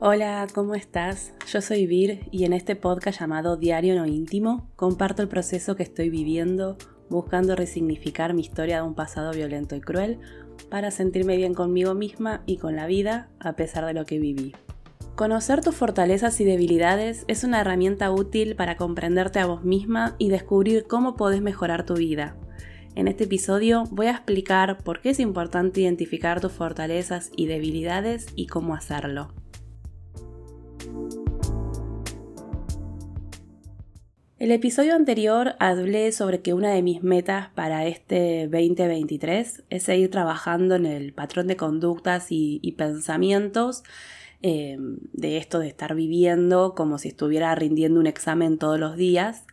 Hola, ¿cómo estás? Yo soy Vir y en este podcast llamado Diario No Íntimo comparto el proceso que estoy viviendo buscando resignificar mi historia de un pasado violento y cruel para sentirme bien conmigo misma y con la vida a pesar de lo que viví. Conocer tus fortalezas y debilidades es una herramienta útil para comprenderte a vos misma y descubrir cómo podés mejorar tu vida. En este episodio voy a explicar por qué es importante identificar tus fortalezas y debilidades y cómo hacerlo. El episodio anterior hablé sobre que una de mis metas para este 2023 es seguir trabajando en el patrón de conductas y, pensamientos eh, de esto de estar viviendo como si estuviera rindiendo un examen todos los días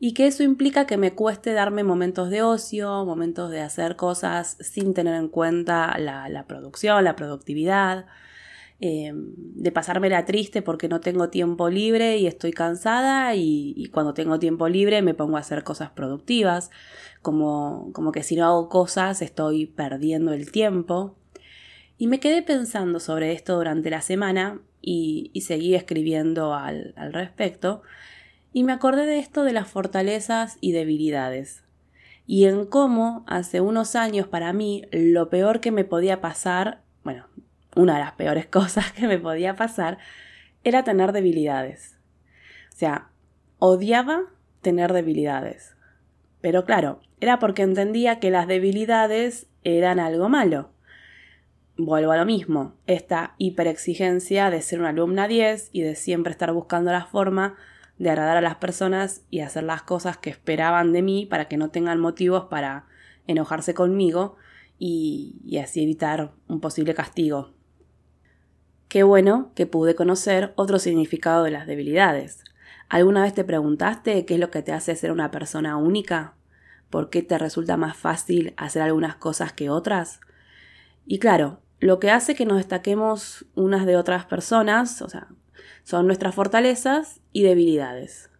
y que eso implica que me cueste darme momentos de ocio, momentos de hacer cosas sin tener en cuenta la producción, la productividad, eh, de pasármela triste porque no tengo tiempo libre y estoy cansada y, cuando tengo tiempo libre me pongo a hacer cosas productivas, como, como que si no hago cosas estoy perdiendo el tiempo. Y me quedé pensando sobre esto durante la semana y, seguí escribiendo al, al respecto y me acordé de esto de las fortalezas y debilidades y en cómo hace unos años para mí lo peor que me podía pasar, bueno, una de las peores cosas que me podía pasar era tener debilidades. O sea, odiaba tener debilidades. Pero claro, era porque entendía que las debilidades eran algo malo. Vuelvo a lo mismo, esta hiperexigencia de ser una alumna 10 y de siempre estar buscando la forma de agradar a las personas y hacer las cosas que esperaban de mí para que no tengan motivos para enojarse conmigo y, y así evitar un posible castigo. Qué bueno que pude conocer otro significado de las debilidades. ¿Alguna vez te preguntaste qué es lo que te hace ser una persona única? ¿Por qué te resulta más fácil hacer algunas cosas que otras? Y claro, lo que hace que nos destaquemos unas de otras personas, o sea, son nuestras fortalezas y debilidades.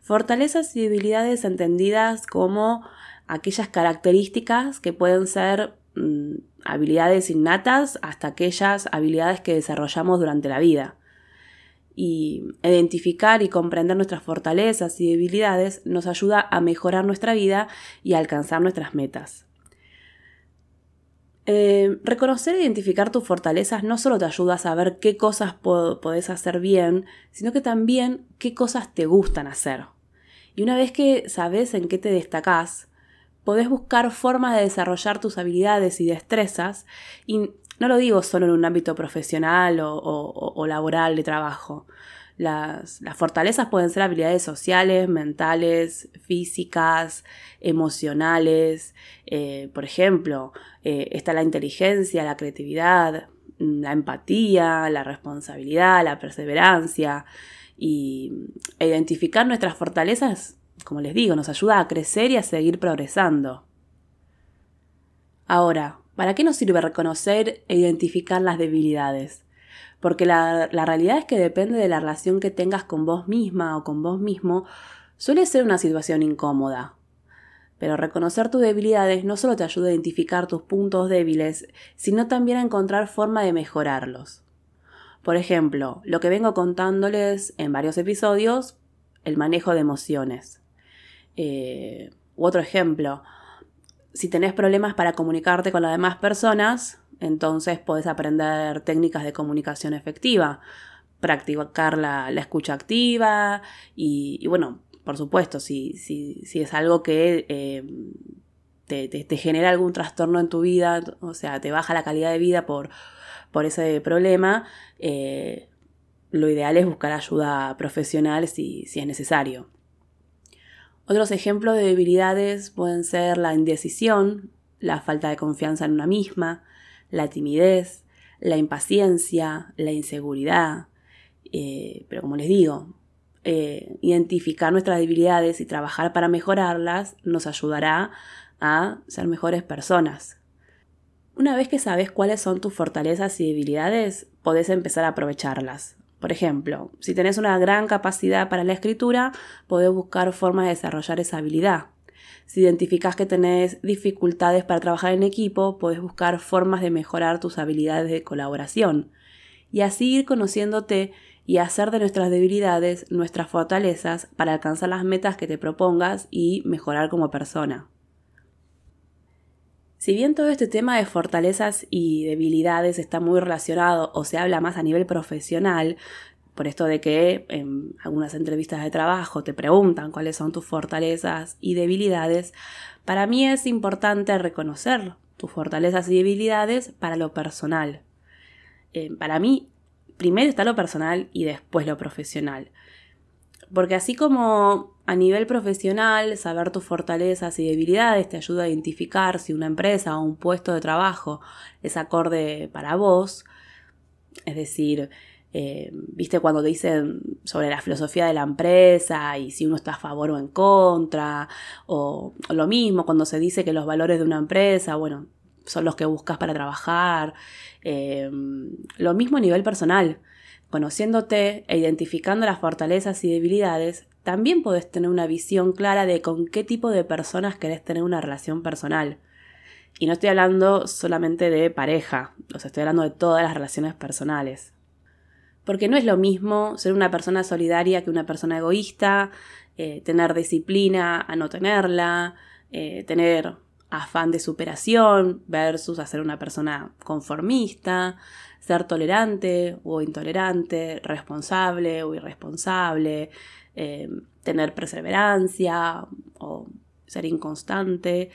Fortalezas y debilidades entendidas como aquellas características que pueden ser mm, habilidades innatas hasta aquellas habilidades que desarrollamos durante la vida. Y identificar y comprender nuestras fortalezas y debilidades nos ayuda a mejorar nuestra vida y a alcanzar nuestras metas. Eh, reconocer e identificar tus fortalezas no solo te ayuda a saber qué cosas podés hacer bien, sino que también qué cosas te gustan hacer. Y una vez que sabes en qué te destacás, podés buscar formas de desarrollar tus habilidades y destrezas, y no lo digo solo en un ámbito profesional o, laboral de trabajo. Las, fortalezas pueden ser habilidades sociales, mentales, físicas, emocionales. Eh, por ejemplo, eh, está la inteligencia, la creatividad, la empatía, la responsabilidad, la perseverancia. Y identificar nuestras fortalezas como les digo, nos ayuda a crecer y a seguir progresando. Ahora, ¿para qué nos sirve reconocer e identificar las debilidades? Porque la, realidad es que depende de la relación que tengas con vos misma o con vos mismo, suele ser una situación incómoda. Pero reconocer tus debilidades no solo te ayuda a identificar tus puntos débiles, sino también a encontrar forma de mejorarlos. Por ejemplo, lo que vengo contándoles en varios episodios, el manejo de emociones. Eh, otro ejemplo, si tenés problemas para comunicarte con las demás personas, entonces podés aprender técnicas de comunicación efectiva, practicar la, escucha activa y, bueno, por supuesto, si, si, si es algo que eh, te, genera algún trastorno en tu vida, o sea, te baja la calidad de vida por, por ese problema, eh, lo ideal es buscar ayuda profesional si, si es necesario. Otros ejemplos de debilidades pueden ser la indecisión, la falta de confianza en una misma, la timidez, la impaciencia, la inseguridad. Eh, pero como les digo, eh, identificar nuestras debilidades y trabajar para mejorarlas nos ayudará a ser mejores personas. Una vez que sabes cuáles son tus fortalezas y debilidades, podés empezar a aprovecharlas. Por ejemplo, si tenés una gran capacidad para la escritura, podés buscar formas de desarrollar esa habilidad. Si identificás que tenés dificultades para trabajar en equipo, podés buscar formas de mejorar tus habilidades de colaboración. y así ir conociéndote y hacer de nuestras debilidades nuestras fortalezas para alcanzar las metas que te propongas y mejorar como persona. Si bien todo este tema de fortalezas y debilidades está muy relacionado o se habla más a nivel profesional, por esto de que en algunas entrevistas de trabajo te preguntan cuáles son tus fortalezas y debilidades, para mí es importante reconocer tus fortalezas y debilidades para lo personal. Eh, para mí, primero está lo personal y después lo profesional. Porque así como a nivel profesional, saber tus fortalezas y debilidades te ayuda a identificar si una empresa o un puesto de trabajo es acorde para vos. Es decir, eh, viste cuando te dicen sobre la filosofía de la empresa y si uno está a favor o en contra, o, lo mismo cuando se dice que los valores de una empresa, bueno, son los que buscas para trabajar. Eh, lo mismo a nivel personal. Conociéndote e identificando las fortalezas y debilidades, también podés tener una visión clara de con qué tipo de personas querés tener una relación personal. Y no estoy hablando solamente de pareja, estoy hablando de todas las relaciones personales. Porque no es lo mismo ser una persona solidaria que una persona egoísta, eh, tener disciplina a no tenerla, eh, tener afán de superación versus ser una persona conformista, ser tolerante o intolerante, responsable o irresponsable, eh, tener perseverancia o ser inconstante.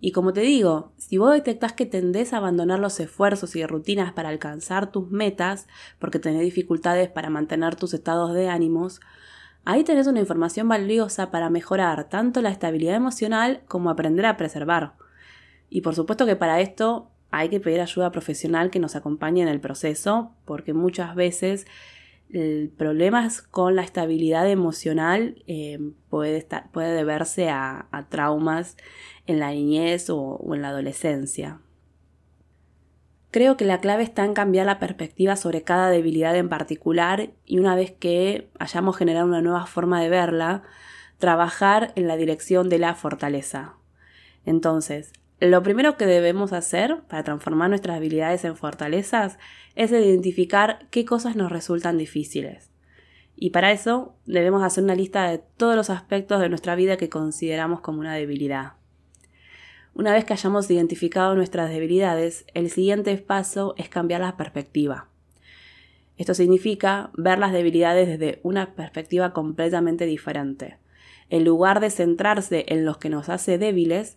Y como te digo, si vos detectás que tendés a abandonar los esfuerzos y rutinas para alcanzar tus metas, porque tenés dificultades para mantener tus estados de ánimos, ahí tenés una información valiosa para mejorar tanto la estabilidad emocional como aprender a preservar. Y por supuesto que para esto hay que pedir ayuda profesional que nos acompañe en el proceso, porque muchas veces problemas con la estabilidad emocional eh, puede, deberse a, traumas en la niñez o en la adolescencia. Creo que la clave está en cambiar la perspectiva sobre cada debilidad en particular y una vez que hayamos generado una nueva forma de verla, trabajar en la dirección de la fortaleza. Entonces, lo primero que debemos hacer para transformar nuestras habilidades en fortalezas es identificar qué cosas nos resultan difíciles. Y para eso debemos hacer una lista de todos los aspectos de nuestra vida que consideramos como una debilidad. Una vez que hayamos identificado nuestras debilidades, el siguiente paso es cambiar la perspectiva. Esto significa ver las debilidades desde una perspectiva completamente diferente. En lugar de centrarse en lo que nos hace débiles,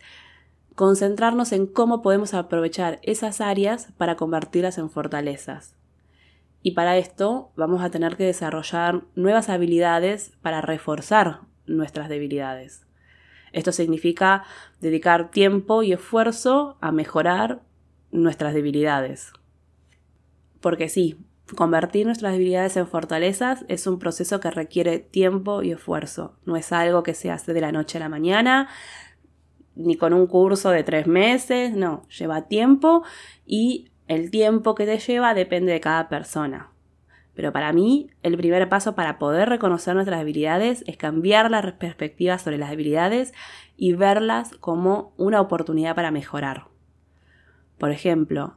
concentrarnos en cómo podemos aprovechar esas áreas para convertirlas en fortalezas. Y para esto vamos a tener que desarrollar nuevas habilidades para reforzar nuestras debilidades. Esto significa dedicar tiempo y esfuerzo a mejorar nuestras debilidades. Porque sí, convertir nuestras debilidades en fortalezas es un proceso que requiere tiempo y esfuerzo. No es algo que se hace de la noche a la mañana, ni con un curso de tres meses, no, lleva tiempo y el tiempo que te lleva depende de cada persona. Pero para mí, el primer paso para poder reconocer nuestras habilidades es cambiar la perspectiva sobre las habilidades y verlas como una oportunidad para mejorar. Por ejemplo,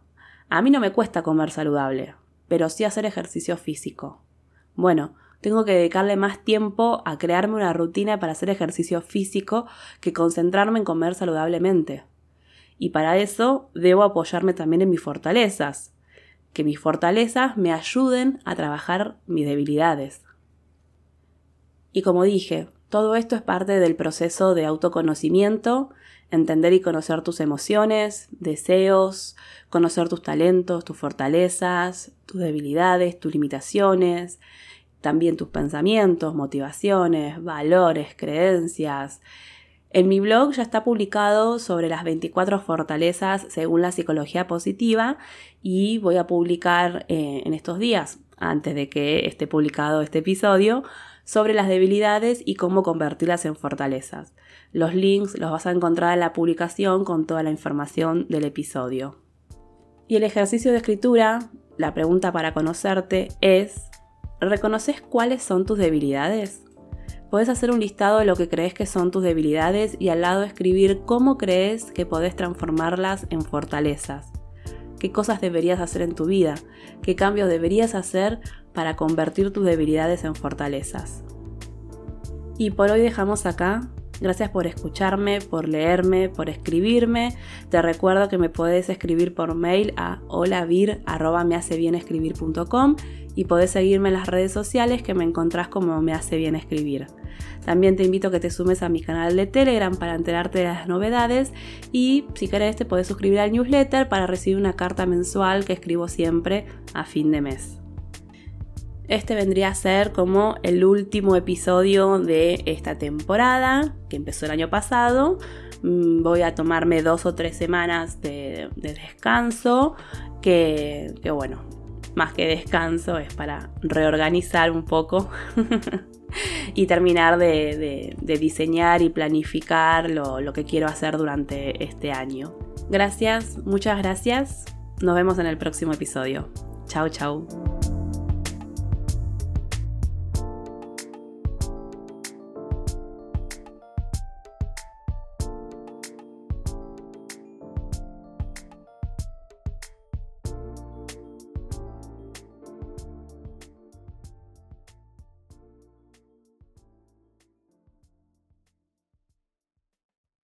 a mí no me cuesta comer saludable, pero sí hacer ejercicio físico. Bueno, tengo que dedicarle más tiempo a crearme una rutina para hacer ejercicio físico que concentrarme en comer saludablemente. Y para eso debo apoyarme también en mis fortalezas, que mis fortalezas me ayuden a trabajar mis debilidades. Y como dije, todo esto es parte del proceso de autoconocimiento, entender y conocer tus emociones, deseos, conocer tus talentos, tus fortalezas, tus debilidades, tus limitaciones, también tus pensamientos, motivaciones, valores, creencias. En mi blog ya está publicado sobre las 24 fortalezas según la psicología positiva y voy a publicar eh, en estos días, antes de que esté publicado este episodio, sobre las debilidades y cómo convertirlas en fortalezas. Los links los vas a encontrar en la publicación con toda la información del episodio. Y el ejercicio de escritura, la pregunta para conocerte es ¿Reconoces cuáles son tus debilidades? Puedes hacer un listado de lo que crees que son tus debilidades y al lado escribir cómo crees que podés transformarlas en fortalezas. qué cosas deberías hacer en tu vida, qué cambios deberías hacer para convertir tus debilidades en fortalezas. Y por hoy dejamos acá. Gracias por escucharme, por leerme, por escribirme. Te recuerdo que me puedes escribir por mail a holavir.mehacebienescribir.com y podés seguirme en las redes sociales que me encontrás como me hace bien escribir. También te invito a que te sumes a mi canal de Telegram para enterarte de las novedades y si querés te podés suscribir al newsletter para recibir una carta mensual que escribo siempre a fin de mes. Este vendría a ser como el último episodio de esta temporada que empezó el año pasado. Mm, voy a tomarme dos o tres semanas de, descanso que, bueno, más que descanso es para reorganizar un poco y terminar de, diseñar y planificar lo, lo que quiero hacer durante este año. Gracias, muchas gracias. Nos vemos en el próximo episodio. Chao, chao.